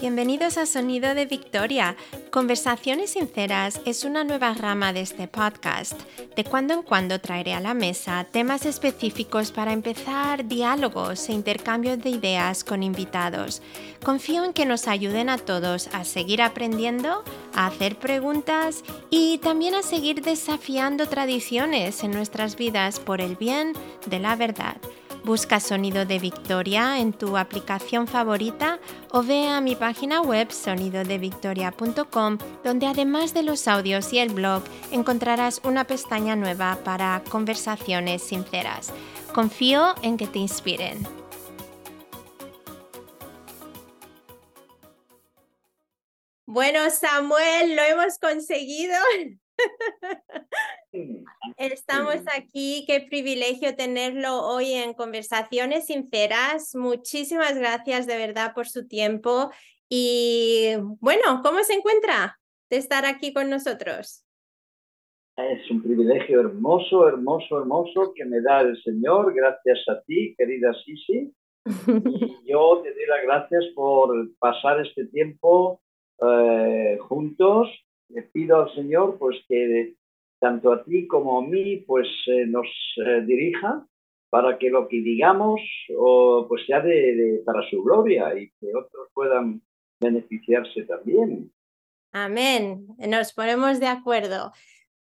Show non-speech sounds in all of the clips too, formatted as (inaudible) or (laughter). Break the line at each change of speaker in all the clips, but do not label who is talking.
Bienvenidos a Sonido de Victoria. Conversaciones Sinceras es una nueva rama de este podcast. De cuando en cuando traeré a la mesa temas específicos para empezar diálogos e intercambios de ideas con invitados. Confío en que nos ayuden a todos a seguir aprendiendo, a hacer preguntas y también a seguir desafiando tradiciones en nuestras vidas por el bien de la verdad. Busca Sonido de Victoria en tu aplicación favorita o ve a mi página web sonidodevictoria.com donde además de los audios y el blog encontrarás una pestaña nueva para conversaciones sinceras. Confío en que te inspiren. Bueno, Samuel, lo hemos conseguido. Estamos aquí, qué privilegio tenerlo hoy en Conversaciones Sinceras. Muchísimas gracias de verdad por su tiempo. Y bueno, ¿cómo se encuentra de estar aquí con nosotros?
Es un privilegio hermoso, hermoso, hermoso que me da el Señor. Gracias a ti, querida Sisi. (laughs) Y yo te doy las gracias por pasar este tiempo eh, juntos. Le pido al Señor pues que tanto a ti como a mí, pues eh, nos eh, dirija para que lo que digamos o, pues sea de, para su gloria y que otros puedan beneficiarse también.
Amén. Nos ponemos de acuerdo.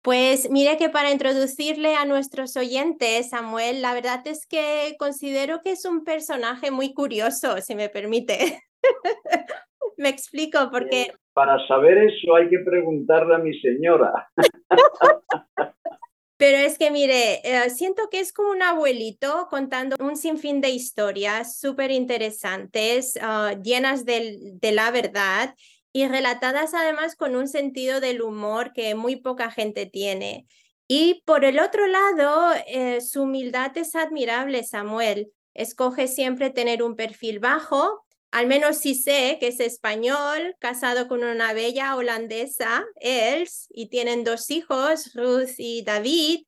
Pues mire que para introducirle a nuestros oyentes, Samuel, la verdad es que considero que es un personaje muy curioso, si me permite. (laughs) me explico, porque
para saber eso hay que preguntarle a mi señora. (laughs)
Pero es que, mire, eh, siento que es como un abuelito contando un sinfín de historias súper interesantes, ah, llenas de, la verdad y relatadas además con un sentido del humor que muy poca gente tiene. Y por el otro lado, eh, su humildad es admirable, Samuel. Escoge siempre tener un perfil bajo, al menos sí sé que es español, casado con una bella holandesa, Els, y tienen dos hijos, Ruth y David.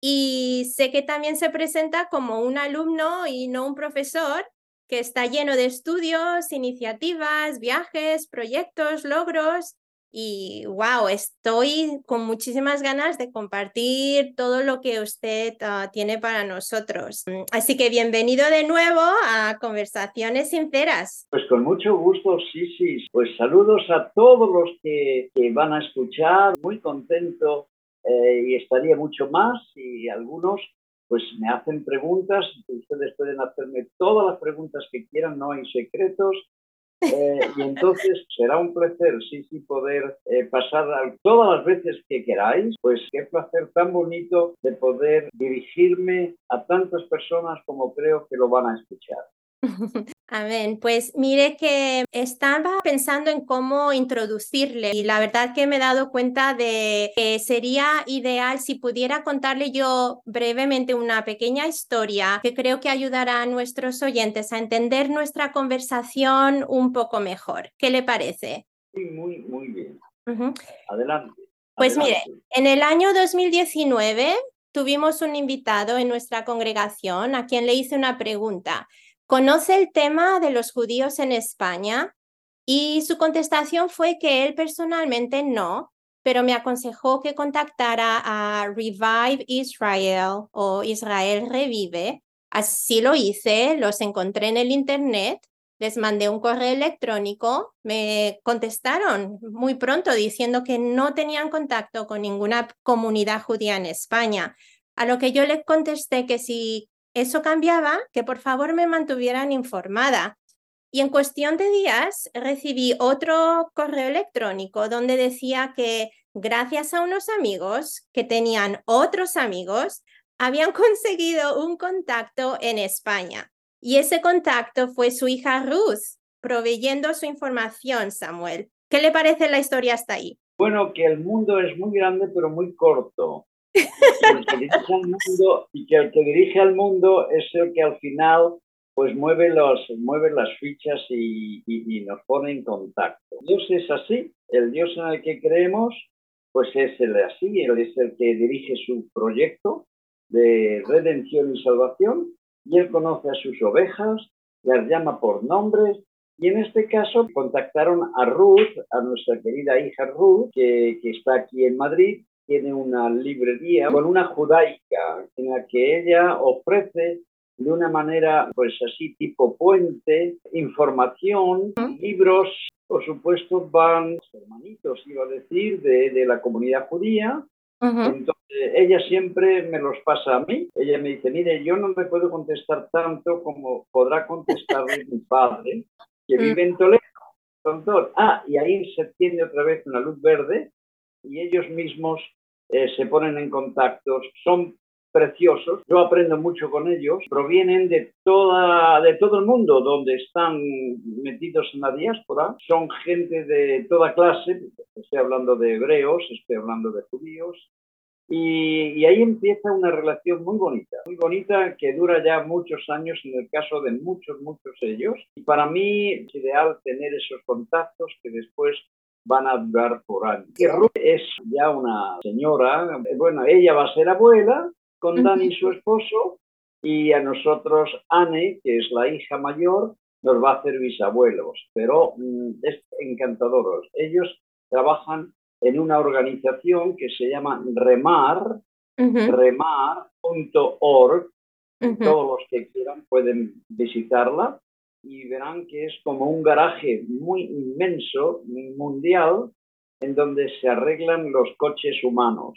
Y sé que también se presenta como un alumno y no un profesor, que está lleno de estudios, iniciativas, viajes, proyectos, logros y wow, estoy con muchísimas ganas de compartir todo lo que usted ah, tiene para nosotros. Así que bienvenido de nuevo a Conversaciones Sinceras.
Pues con mucho gusto, sí, sí. Pues saludos a todos los que, van a escuchar. Muy contento eh, y estaría mucho más y algunos pues me hacen preguntas, ustedes pueden hacerme todas las preguntas que quieran, no hay secretos, eh, y entonces será un placer, sí, sí, poder eh, pasar todas las veces que queráis. Pues qué placer tan bonito de poder dirigirme a tantas personas como creo que lo van a escuchar. (laughs)
Amén. Pues mire que estaba pensando en cómo introducirle y la verdad que me he dado cuenta de que sería ideal si pudiera contarle yo brevemente una pequeña historia que creo que ayudará a nuestros oyentes a entender nuestra conversación un poco mejor. ¿Qué le parece?
Sí, muy, muy bien. Adelante.
Pues mire, en el año 2019 tuvimos un invitado en nuestra congregación a quien le hice una pregunta. ¿Conoce el tema de los judíos en España? Y su contestación fue que él personalmente no, pero me aconsejó que contactara a Revive Israel o Israel Revive. Así lo hice, los encontré en el Internet, les mandé un correo electrónico, me contestaron muy pronto diciendo que no tenían contacto con ninguna comunidad judía en España, a lo que yo les contesté que si eso cambiaba, que por favor me mantuvieran informada. Y en cuestión de días recibí otro correo electrónico donde decía que gracias a unos amigos que tenían otros amigos, habían (laughs) conseguido un contacto en España. Y ese contacto fue su hija Ruth, proveyendo su información, Samuel. ¿Qué le parece la historia hasta ahí?
Bueno, que el mundo es muy grande pero muy corto y que el que dirige al mundo es el que al final pues mueve, los, mueve las fichas y, nos pone en contacto. Dios es así, el Dios en el que creemos pues es el así, él es el que dirige su proyecto de redención y salvación y él conoce a sus ovejas, las llama por nombres Y en este caso contactaron a Ruth, a nuestra querida hija Ruth, que, que está aquí en Madrid, tiene una librería con una judaica en la que ella ofrece de una manera, pues así, tipo puente, información, libros, por supuesto, van hermanitos, iba a decir, de, de la comunidad judía. Entonces, ella siempre me los pasa a mí. Ella me dice, mire, yo no me puedo contestar tanto como podrá contestarle mi padre, que mm. vive en Toledo. Ah, y ahí se tiene otra vez una luz verde y ellos mismos eh, se ponen en contacto. Son preciosos, yo aprendo mucho con ellos, provienen de, toda, de todo el mundo donde están metidos en la diáspora, son gente de toda clase, estoy hablando de hebreos, estoy hablando de judíos, y, y, ahí empieza una relación muy bonita, muy bonita que dura ya muchos años en el caso de muchos, muchos ellos. Y para mí es ideal tener esos contactos que después van a durar por años. Y Ruth es ya una señora, bueno, ella va a ser abuela, con Dani, su esposo, y a nosotros Anne, que es la hija mayor, nos va a hacer bisabuelos, pero mm, es encantador. Ellos trabajan en una organización que se llama Remar, remar.org. Todos los que quieran pueden visitarla y verán que es como un garaje muy inmenso, mundial, en donde se arreglan los coches humanos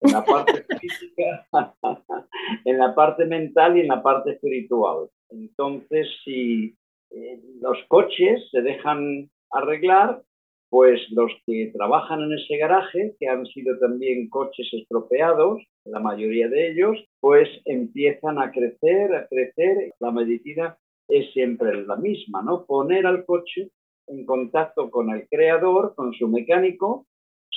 en la parte (laughs) física, (laughs) en la parte mental y en la parte espiritual. Entonces, si eh, los coches se dejan arreglar, pues los que trabajan en ese garaje, que han sido también coches estropeados, la mayoría de ellos, pues empiezan a crecer, a crecer. La medicina es siempre la misma, ¿no? Poner al coche en contacto con el creador, con su mecánico,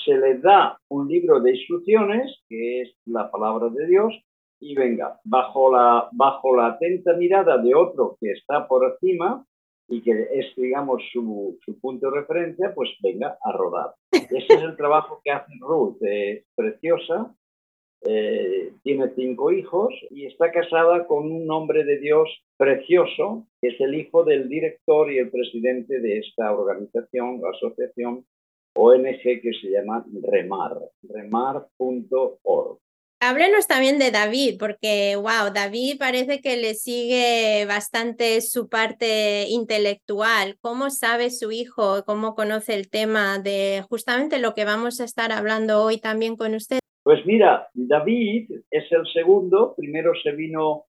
se le da un libro de instrucciones, que es la palabra de Dios, y venga, bajo la, bajo la atenta mirada de otro que está por encima y que es, digamos, su, su punto de referencia, pues venga a rodar. Ese es el trabajo que hace Ruth, es preciosa, eh, tiene cinco hijos y está casada con un hombre de Dios precioso, que es el hijo del director y el presidente de esta organización, asociación ONG que se llama Remar, remar.org.
Háblenos también de David, porque, wow, David parece que le sigue bastante su parte intelectual. ¿Cómo sabe su hijo? ¿Cómo conoce el tema de justamente lo que vamos a estar hablando hoy también con usted?
Pues mira, David es el segundo. Primero se vino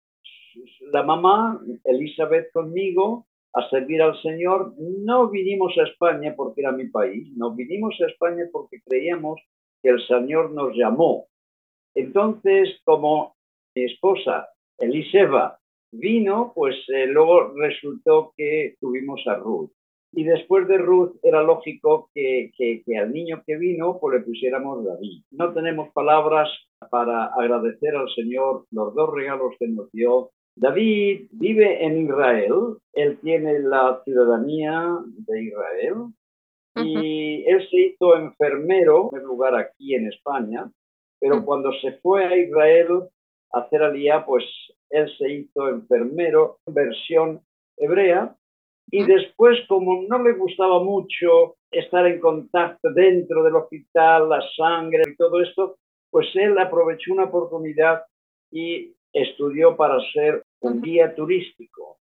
la mamá, Elizabeth conmigo, a servir al Señor, no vinimos a España porque era mi país, no vinimos a España porque creíamos que el Señor nos llamó. Entonces, como mi esposa Eliseba vino, pues eh, luego resultó que tuvimos a Ruth. Y después de Ruth era lógico que, que, que, al niño que vino pues le pusiéramos David. No tenemos palabras para agradecer al Señor los dos regalos que nos dio. David vive en Israel, él tiene la ciudadanía de Israel. Y él se hizo enfermero en lugar aquí en España, pero cuando se fue a Israel a hacer alía, pues él se hizo enfermero, versión hebrea, y después como no le gustaba mucho estar en contacto dentro del hospital, la sangre y todo esto, pues él aprovechó una oportunidad y estudió para ser un guía turístico.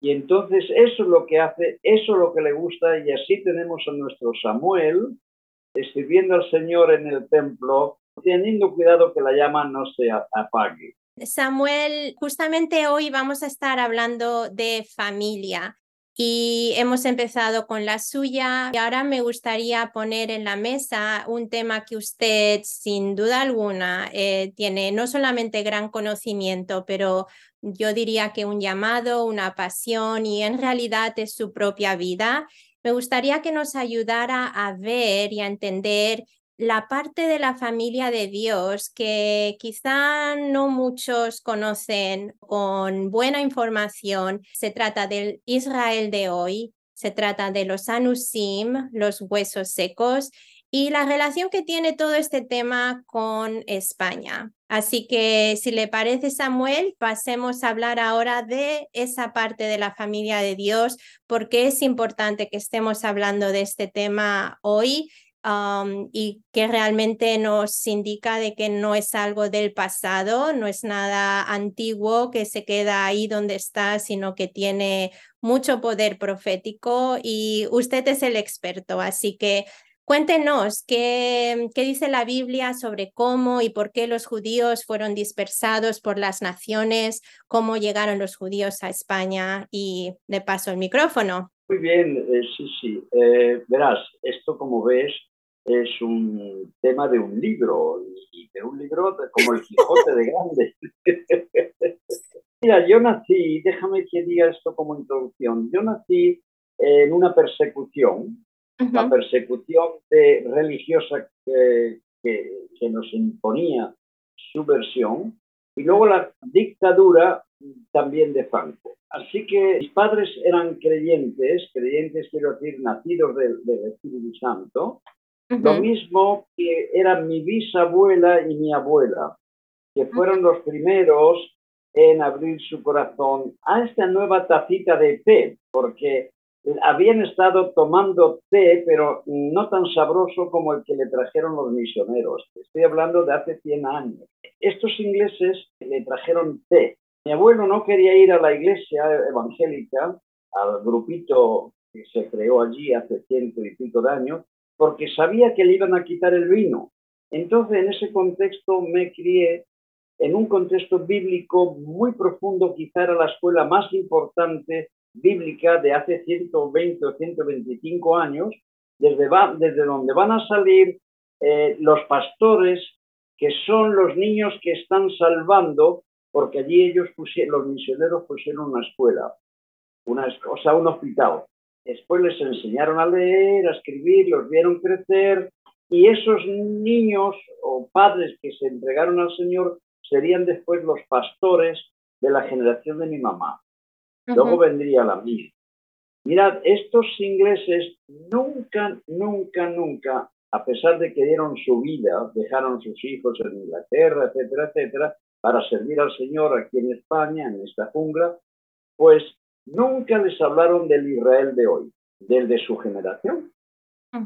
Y entonces eso es lo que hace, eso es lo que le gusta y así tenemos a nuestro Samuel sirviendo al Señor en el templo, teniendo cuidado que la llama no se apague.
Samuel, justamente hoy vamos a estar hablando de familia y hemos empezado con la suya y ahora me gustaría poner en la mesa un tema que usted sin duda alguna eh, tiene no solamente gran conocimiento, pero yo diría que un llamado, una pasión y en realidad es su propia vida. Me gustaría que nos ayudara a ver y a entender la parte de la familia de Dios que quizá no muchos conocen con buena información. Se trata del Israel de hoy, se trata de los anusim, los huesos secos, y la relación que tiene todo este tema con España. Así que si le parece Samuel, pasemos a hablar ahora de esa parte de la familia de Dios, porque es importante que estemos hablando de este tema hoy y que realmente nos indica de que no es algo del pasado, no es nada antiguo que se queda ahí donde está, sino que tiene mucho poder profético y usted es el experto, así que Cuéntenos qué, qué, dice la Biblia sobre cómo y por qué los judíos fueron dispersados por las naciones, cómo llegaron los judíos a España y le paso el micrófono.
Muy bien, eh, sí, sí. Eh, verás, esto como ves es un tema de un libro, y de un libro como el Quijote de Grande. (laughs) Mira, yo nací, déjame que diga esto como introducción, yo nací en una persecución, la persecución de, religiosa que, que, nos imponía su versión, y luego la dictadura también de Franco. Así que mis padres eran creyentes, creyentes quiero decir, nacidos del, del Espíritu Santo, lo mismo que eran mi bisabuela y mi abuela, que fueron los primeros en abrir su corazón a esta nueva tacita de té, porque habían estado tomando té, pero no tan sabroso como el que le trajeron los misioneros. Estoy hablando de hace 100 años. Estos ingleses le trajeron té. Mi abuelo no quería ir a la iglesia evangélica, al grupito que se creó allí hace ciento y pico de años, porque sabía que le iban a quitar el vino. Entonces, en ese contexto me crié en un contexto bíblico muy profundo, quizá era la escuela más importante bíblica de hace 120 o 125 años, desde, donde van a salir eh, los pastores, que son los niños que están salvando, porque allí ellos pusieron, los misioneros pusieron una escuela, o sea, un hospital. Después les enseñaron a leer, a escribir, los vieron crecer y esos niños o padres que se entregaron al Señor serían después los pastores de la generación de mi mamá. Luego vendría la mía. Mirad, estos ingleses nunca, nunca, nunca, a pesar de que dieron su vida, dejaron sus hijos en Inglaterra, etcétera, etcétera, para servir al Señor aquí en España, en esta jungla, pues nunca les hablaron del Israel de hoy, del de su generación.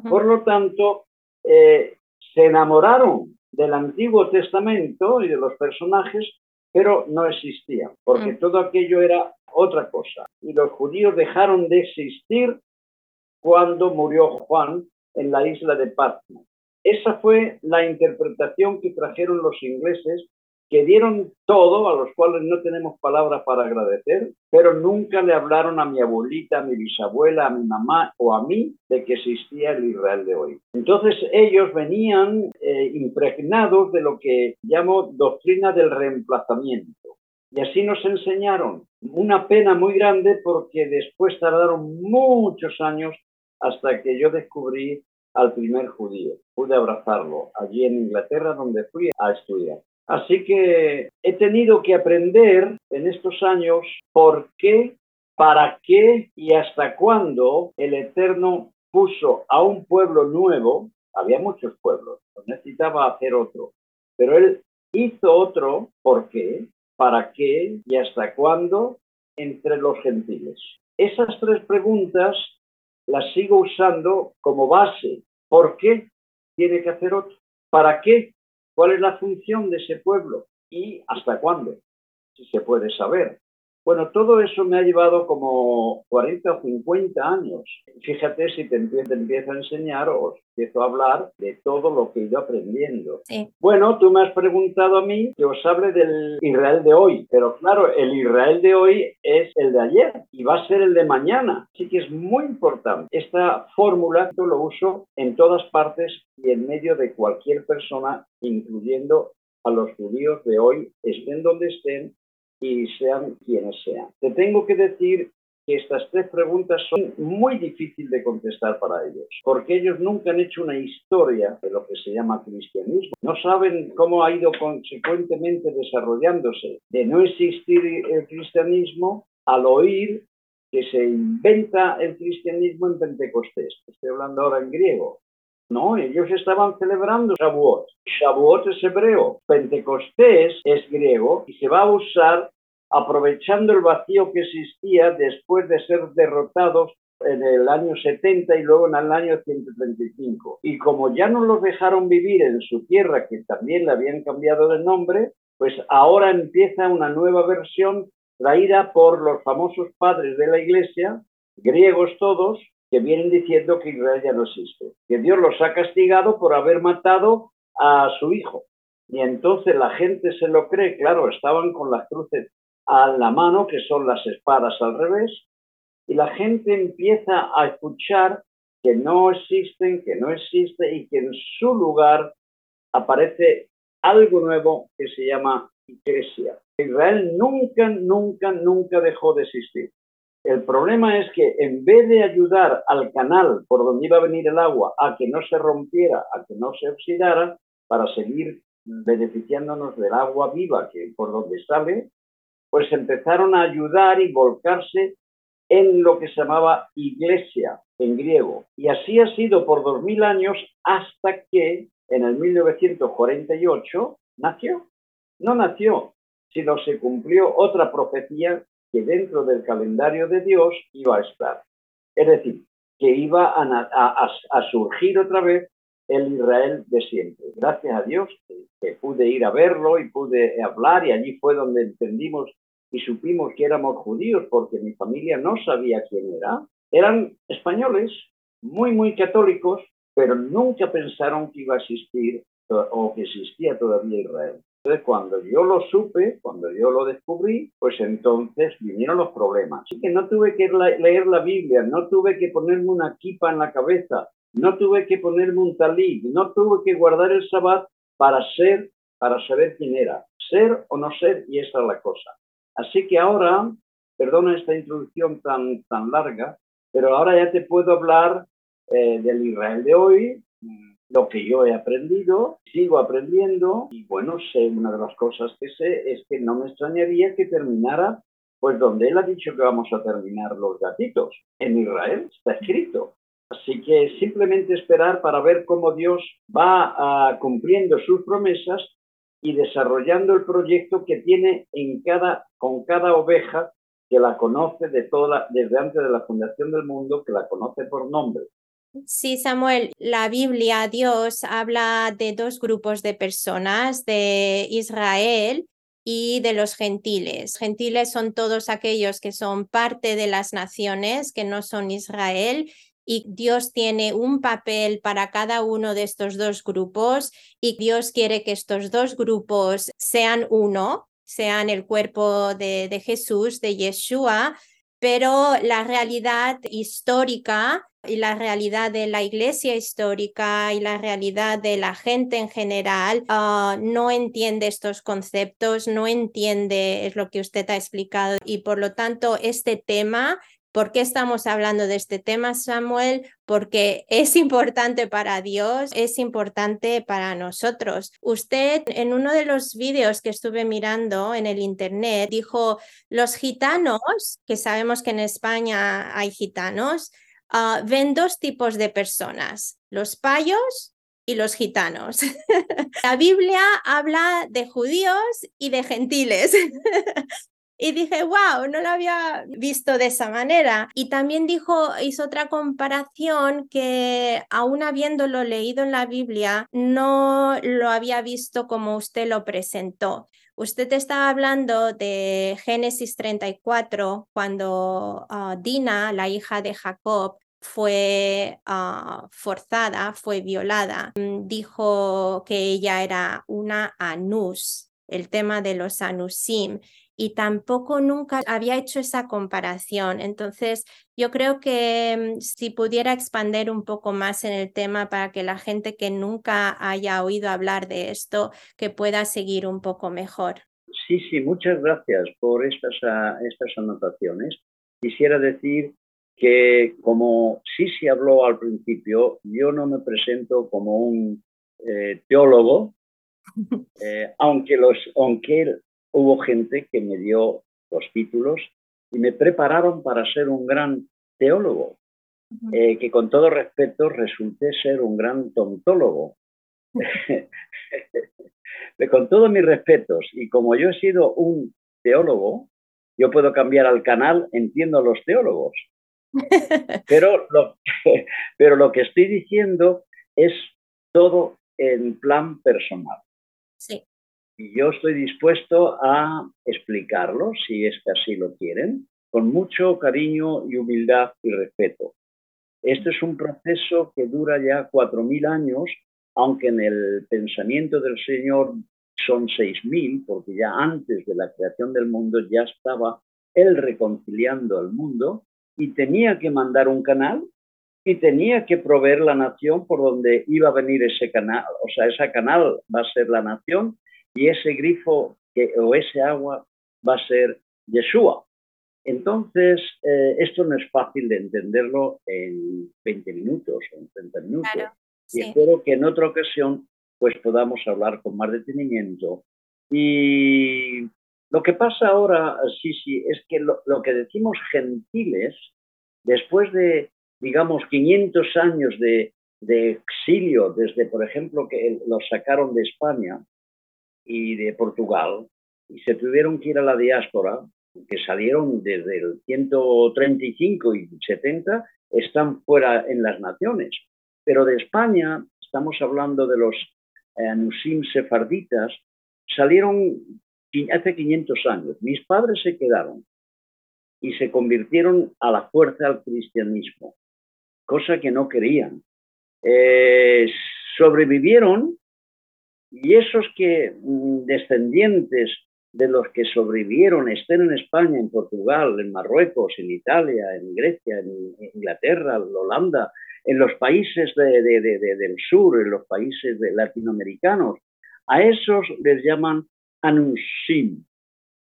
Por lo tanto, eh, se enamoraron del Antiguo Testamento y de los personajes, pero no existían, porque mm. todo aquello era otra cosa. Y los judíos dejaron de existir cuando murió Juan en la isla de Patmos. Esa fue la interpretación que trajeron los ingleses que dieron todo, a los cuales no tenemos palabras para agradecer, pero nunca le hablaron a mi abuelita, a mi bisabuela, a mi mamá o a mí de que existía el Israel de hoy. Entonces ellos venían eh, impregnados de lo que llamo doctrina del reemplazamiento. Y así nos enseñaron. Una pena muy grande porque después tardaron muchos años hasta que yo descubrí al primer judío. Pude abrazarlo allí en Inglaterra donde fui a estudiar. Así que he tenido que aprender en estos años por qué, para qué y hasta cuándo el Eterno puso a un pueblo nuevo, había muchos pueblos, necesitaba hacer otro, pero él hizo otro, ¿por qué? ¿Para qué? ¿Y hasta cuándo? Entre los gentiles. Esas tres preguntas las sigo usando como base. ¿Por qué tiene que hacer otro? ¿Para qué? ¿Cuál es la función de ese pueblo? ¿Y hasta cuándo? Si se puede saber. Bueno, todo eso me ha llevado como 40 o 50 años. Fíjate si te empiezo, a enseñar o empiezo a hablar de todo lo que he ido aprendiendo. Bueno, tú me has preguntado a mí que os hable del Israel de hoy, pero claro, el Israel de hoy es el de ayer y va a ser el de mañana. Así que es muy importante. Esta fórmula yo lo uso en todas partes y en medio de cualquier persona, incluyendo a los judíos de hoy, estén donde estén y sean quienes sean. Te tengo que decir que estas tres preguntas son muy difíciles de contestar para ellos, porque ellos nunca han hecho una historia de lo que se llama cristianismo. No saben cómo ha ido consecuentemente desarrollándose. De no existir el cristianismo, al oír que se inventa el cristianismo en Pentecostés. Estoy hablando ahora en griego. No, ellos estaban celebrando Shavuot. Shavuot es hebreo, Pentecostés es griego y se va a usar aprovechando el vacío que existía después de ser derrotados en el año 70 y luego en el año 135. Y como ya no los dejaron vivir en su tierra, que también le habían cambiado de nombre, pues ahora empieza una nueva versión traída por los famosos padres de la iglesia, griegos todos, que vienen diciendo que Israel ya no existe, que Dios los ha castigado por haber matado a su hijo. Y entonces la gente se lo cree, claro, estaban con las cruces a la mano, que son las espadas al revés, y la gente empieza a escuchar que no existen, que no existe y que en su lugar aparece algo nuevo que se llama iglesia. Israel nunca, nunca, nunca dejó de existir. El problema es que en vez de ayudar al canal por donde iba a venir el agua a que no se rompiera, a que no se oxidara, para seguir beneficiándonos del agua viva que por donde sale, pues empezaron a ayudar y volcarse en lo que se llamaba iglesia en griego. Y así ha sido por dos mil años hasta que en el 1948 nació. No nació, sino se cumplió otra profecía que dentro del calendario de Dios iba a estar. Es decir, que iba a, surgir otra vez el Israel de siempre. Gracias a Dios que, pude ir a verlo y pude hablar y allí fue donde entendimos y supimos que éramos judíos porque mi familia no sabía quién era. Eran españoles, muy, muy católicos, pero nunca pensaron que iba a existir o que existía todavía Israel. Entonces, cuando yo lo supe, cuando yo lo descubrí, pues entonces vinieron los problemas. Así que no tuve que leer la Biblia, no tuve que ponerme una kipa en la cabeza, no tuve que ponerme un talí, no tuve que guardar el sabbat para ser, para saber quién era, ser o no ser, y esa es la cosa. Así que ahora, perdona esta introducción tan, tan larga, pero ahora ya te puedo hablar eh, del Israel de hoy, lo que yo he aprendido, sigo aprendiendo y bueno, sé, una de las cosas que sé es que no me extrañaría que terminara pues donde él ha dicho que vamos a terminar los gatitos, en Israel, está escrito. Así que simplemente esperar para ver cómo Dios va ah, cumpliendo sus promesas y desarrollando el proyecto que tiene en cada, con cada oveja que la conoce de toda, desde antes de la fundación del mundo, que la conoce por nombre.
Sí, Samuel, la Biblia, Dios habla de dos grupos de personas, de Israel y de los gentiles. Gentiles son todos aquellos que son parte de las naciones, que no son Israel, y Dios tiene un papel para cada uno de estos dos grupos y Dios quiere que estos dos grupos sean uno, sean el cuerpo de, de Jesús, de Yeshua, pero la realidad histórica y la realidad de la iglesia histórica y la realidad de la gente en general ah, no entiende estos conceptos, no entiende es lo que usted ha explicado y por lo tanto este tema ¿Por qué estamos hablando de este tema, Samuel? Porque es (laughs) importante para Dios, es importante para nosotros. Usted en uno de los vídeos que estuve mirando en el Internet dijo, los gitanos, que sabemos que en España hay gitanos, uh, ven dos tipos de personas, los payos y los gitanos. (laughs) La Biblia habla de judíos y de gentiles. (laughs) Y dije, wow, no lo había visto de esa manera. Y también dijo, hizo otra comparación que aún habiéndolo leído en la Biblia, no lo había visto como usted lo presentó. Usted estaba hablando de Génesis 34, cuando ah, Dina, la hija de Jacob, fue ah, forzada, fue violada. Mm, dijo que ella era una anus, el tema de los anusim y tampoco nunca había hecho esa comparación. Entonces, yo creo que mm, si pudiera expandir un poco más en el tema para que la gente que nunca haya oído hablar de esto, que pueda seguir un poco mejor.
Sí, sí, muchas gracias por estas, ah, estas anotaciones. Quisiera decir que como sí se habló al principio, yo no me presento como un eh, teólogo, (laughs) eh, aunque, los, aunque hubo gente que me dio los títulos y me prepararon para ser un gran teólogo. eh, que con todo respeto resulté ser un gran tontólogo. (laughs) con todos mis respetos, y como yo he sido un teólogo, yo puedo cambiar al canal, entiendo a los teólogos. (laughs) Pero lo, pero lo que estoy diciendo es todo en plan personal.
Sí.
Y yo estoy dispuesto a explicarlo, si es que así lo quieren, con mucho cariño y humildad y respeto. Este es un proceso que dura ya cuatro mil años, aunque en el pensamiento del Señor son seis mil, porque ya antes de la creación del mundo ya estaba Él reconciliando al mundo y tenía que mandar un canal y tenía que proveer la nación por donde iba a venir ese canal. O sea, ese canal va a ser la nación y ese grifo que, o ese agua va a ser Yeshua. Entonces, eh, esto no es fácil de entenderlo en 20 minutos o en 30 minutos. Y espero que en otra ocasión pues podamos hablar con más detenimiento. Y lo que pasa ahora, sí, sí, es que lo, que decimos gentiles, después de, digamos, 500 años de, de exilio, desde, por ejemplo, que los sacaron de España y de Portugal, y se tuvieron que ir a la diáspora, que salieron desde el 135 y 70, están fuera en las naciones. Pero de España, estamos hablando de los Anusim sefarditas, salieron hace 500 años. Mis padres se quedaron y se convirtieron a la fuerza al cristianismo, cosa que no querían. Eh, sobrevivieron y esos que mm, descendientes de los que sobrevivieron estén en España, en Portugal, en Marruecos, en Italia, en Grecia, en Inglaterra, en Holanda, en los países del sur, en los países latinoamericanos, a esos les llaman anusim.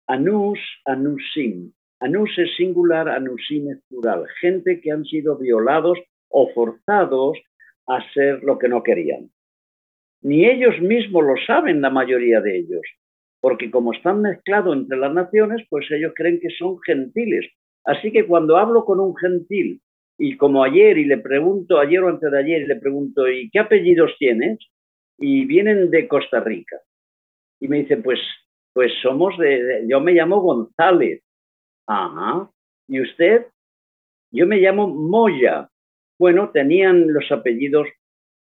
Anus, anusim. Anus es singular, anusim es plural. Gente que han sido violados o forzados a ser lo que no querían. Ni ellos mismos lo saben, la mayoría de ellos, porque como están mezclados entre las naciones, pues ellos creen que son gentiles. Así que cuando hablo con un gentil y como ayer y le pregunto, ayer o antes de ayer, y le pregunto, ¿y qué apellidos tienes? Y vienen de Costa Rica. Y me dice, pues, pues somos de, yo me llamo González. Ajá. ¿Y usted? Yo me llamo Moya. Bueno, tenían los apellidos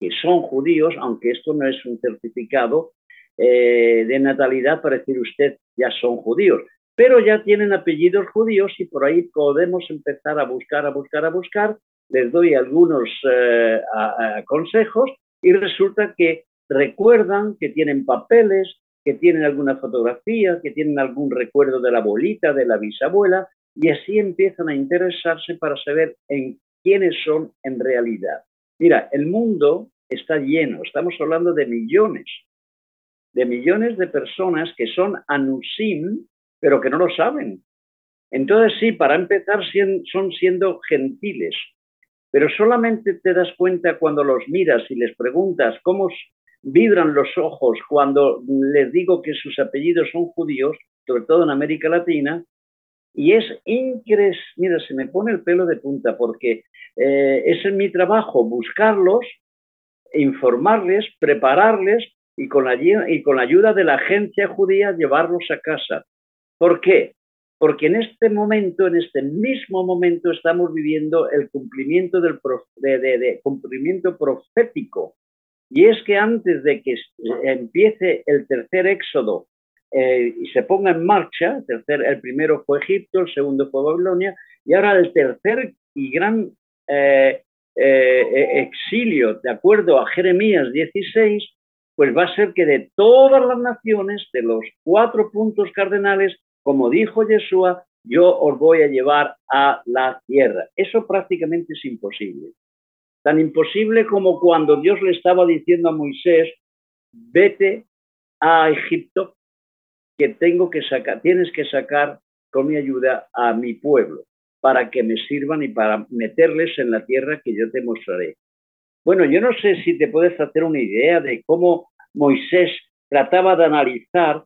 que son judíos, aunque esto no es un certificado eh, de natalidad para decir usted ya son judíos pero ya tienen apellidos judíos y por ahí podemos empezar a buscar, a buscar, a buscar. Les doy algunos eh, consejos y resulta que recuerdan que tienen papeles, que tienen alguna fotografía, que tienen algún recuerdo de la abuelita, de la bisabuela, y así empiezan a interesarse para saber en quiénes son en realidad. Mira, el mundo está lleno, estamos hablando de millones, de millones de personas que son anusim, pero que no lo saben. Entonces sí, para empezar son siendo gentiles, pero solamente te das cuenta cuando los miras y les preguntas cómo vibran los ojos cuando les digo que sus apellidos son judíos, sobre todo en América Latina, y es increíble, mira, se me pone el pelo de punta porque eh, es mi trabajo buscarlos, informarles, prepararles y con, la, y con la ayuda de la agencia judía llevarlos a casa. ¿Por qué? Porque en este momento, en este mismo momento, estamos viviendo el cumplimiento del de, cumplimiento profético. Y es que antes de que empiece el tercer éxodo eh, y se ponga en marcha, el, tercer, el primero fue Egipto, el segundo fue Babilonia, y ahora el tercer y gran eh, eh, exilio, de acuerdo a Jeremías 16, pues va a ser que de todas las naciones, de los cuatro puntos cardenales, como dijo Yeshua, yo os voy a llevar a la tierra. Eso prácticamente es imposible. Tan imposible como cuando Dios le estaba diciendo a Moisés, vete a Egipto, que tengo que sacar, tienes que sacar con mi ayuda a mi pueblo para que me sirvan y para meterles en la tierra que yo te mostraré. Bueno, yo no sé si te puedes hacer una idea de cómo Moisés trataba de analizar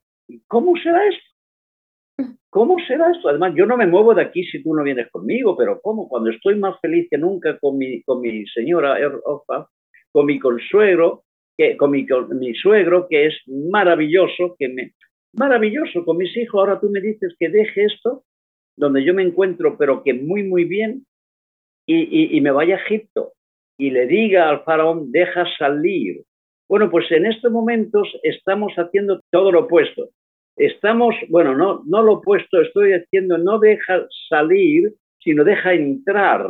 cómo será esto. ¿Cómo será esto? Además, yo no me muevo de aquí si tú no vienes conmigo, pero ¿cómo? Cuando estoy más feliz que nunca con mi, con mi señora Ofa, con mi consuegro, que, con, mi, con mi suegro, que es maravilloso, que me, maravilloso con mis hijos, ahora tú me dices que deje esto, donde yo me encuentro, pero que muy, muy bien, y, y, me vaya a Egipto y le diga al faraón, deja salir. Bueno, pues en estos momentos estamos haciendo todo lo opuesto. Estamos, bueno, no, no lo opuesto, estoy diciendo, no deja salir, sino deja entrar.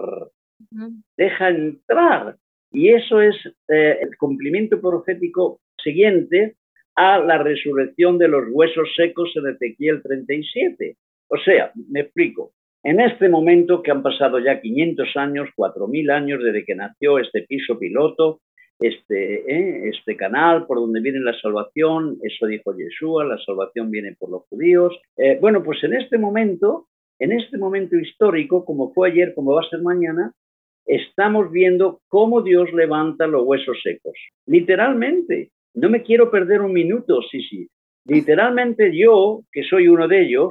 Deja entrar. Y eso es eh, el cumplimiento profético siguiente a la resurrección de los huesos secos en Ezequiel 37. O sea, me explico. En este momento que han pasado ya 500 años, 4.000 años desde que nació este piso piloto, este, ¿eh? este canal por donde viene la salvación, eso dijo Yeshua, la salvación viene por los judíos. Eh, bueno, pues en este momento, en este momento histórico, como fue ayer, como va a ser mañana, estamos viendo cómo Dios levanta los huesos secos. Literalmente, no me quiero perder un minuto, sí, sí. Literalmente yo, que soy uno de ellos,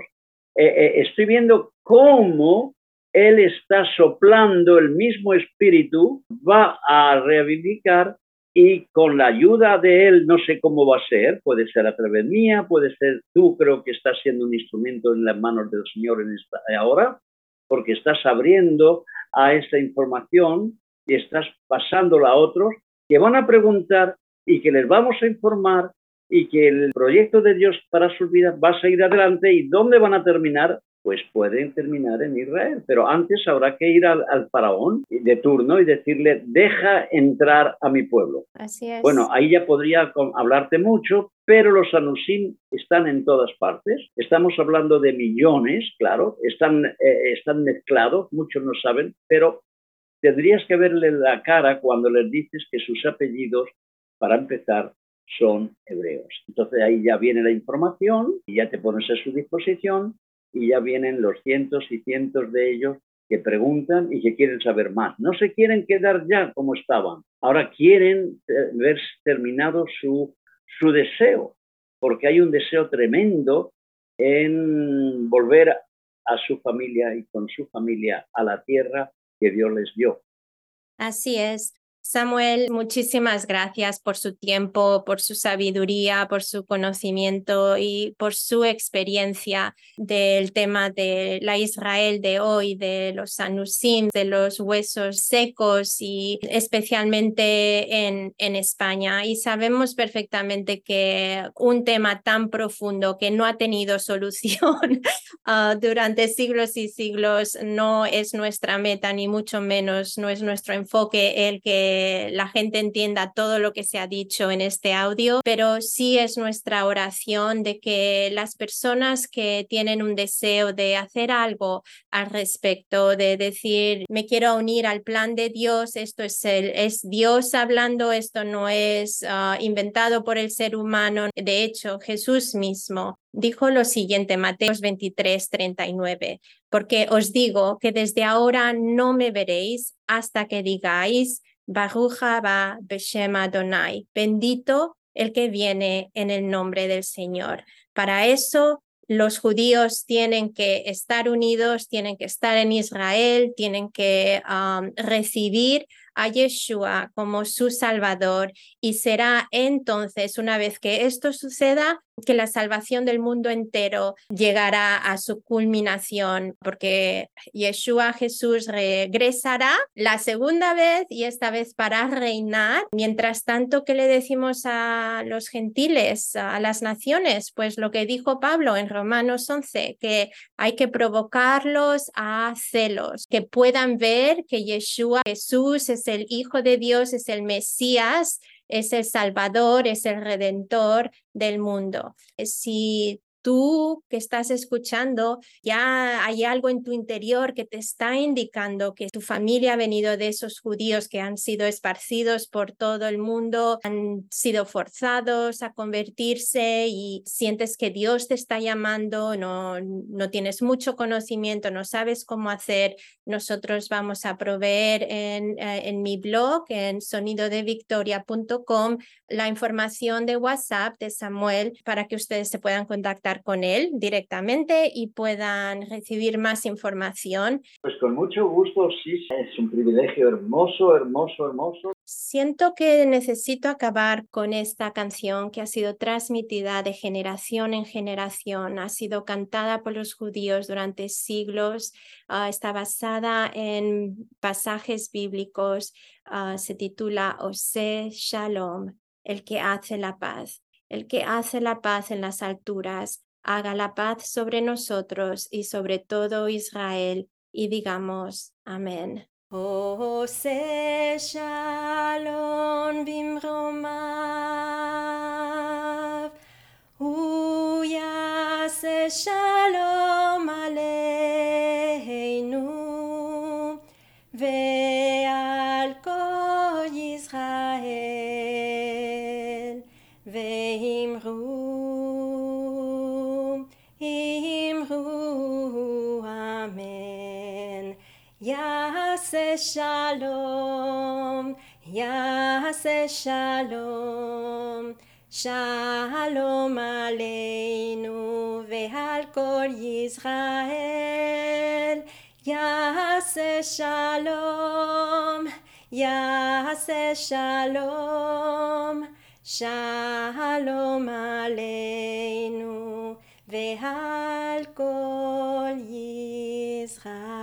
eh, eh, estoy viendo cómo Él está soplando el mismo espíritu, va a revivificar y con la ayuda de Él, no sé cómo va a ser, puede ser a través mía, puede ser tú, creo que estás siendo un instrumento en las manos del Señor en esta, ahora, porque estás abriendo a esa información y estás pasándola a otros que van a preguntar y que les vamos a informar y que el proyecto de Dios para sus vidas va a seguir adelante y dónde van a terminar, pues pueden terminar en Israel, pero antes habrá que ir al, faraón de turno y decirle, deja entrar a mi pueblo.
Así es.
Bueno, ahí ya podría hablarte mucho, pero los anusim están en todas partes. Estamos hablando de millones, claro, están, eh, están mezclados, muchos no saben, pero tendrías que verle la cara cuando les dices que sus apellidos para empezar, son hebreos. Entonces ahí ya viene la información y ya te pones a su disposición y ya vienen los cientos y cientos de ellos que preguntan y que quieren saber más. No se quieren quedar ya como estaban. Ahora quieren eh, ver terminado su, su deseo, porque hay un deseo tremendo en volver a su familia y con su familia a la tierra que Dios les dio.
Así es. Samuel, muchísimas gracias por su tiempo, por su sabiduría, por su conocimiento y por su experiencia del tema de la Israel de hoy, de los anusim, de los huesos secos y especialmente en, en España. Y sabemos perfectamente que un tema tan profundo que no ha tenido (laughs) solución uh, durante siglos y siglos no es nuestra meta, ni mucho menos no es nuestro enfoque el que la gente entienda todo lo que se ha dicho en este audio, pero sí es nuestra oración de que las personas que tienen un deseo de hacer algo al respecto, de decir, me quiero unir al plan de Dios, esto es, Dios hablando, esto no es ah, inventado por el ser humano. De hecho, Jesús mismo dijo lo siguiente, Mateos 23, 39, porque os digo que desde ahora no me veréis hasta que digáis, Baruch haba Beshem Adonai. Bendito el que viene en el nombre del Señor. Para eso los judíos tienen que estar unidos, tienen que estar en Israel, tienen que um, recibir a Yeshua como su Salvador y será entonces, una vez que esto suceda, que la salvación del mundo entero llegará a su culminación, porque Yeshua Jesús regresará la segunda vez y esta vez para reinar. Mientras tanto, ¿qué le decimos a los gentiles, a las naciones? Pues lo que dijo Pablo en Romanos 11, que hay que provocarlos a celos, que puedan ver que Yeshua Jesús es el Hijo de Dios, es el Mesías, es el Salvador, es el Redentor del mundo. Si tú que estás escuchando, ya hay algo en tu interior que te está indicando que tu familia ha venido de esos judíos que han sido esparcidos por todo el mundo, han sido forzados a convertirse y sientes que Dios te está llamando, no, no tienes mucho conocimiento, no sabes cómo hacer, nosotros vamos a proveer en, eh, en mi blog, en sonidodevictoria.com, la información de WhatsApp de Samuel para que ustedes se puedan contactar contactar con él directamente y puedan recibir más información.
Pues con mucho gusto, sí, es un privilegio hermoso, hermoso, hermoso.
Siento que necesito acabar con esta canción que ha sido transmitida de generación en generación, ha sido cantada por los judíos durante siglos, ah, está basada en pasajes bíblicos, ah, se titula Ose Shalom, el que hace la paz el que hace la paz en las alturas, haga la paz sobre nosotros y sobre todo Israel, y digamos amén. Oh, se shalom bimromav, uya se shalom shalom. Shalom aleinu ve'al kol Yisrael. Yase shalom. Yase shalom. Shalom aleinu ve'al kol Yisrael.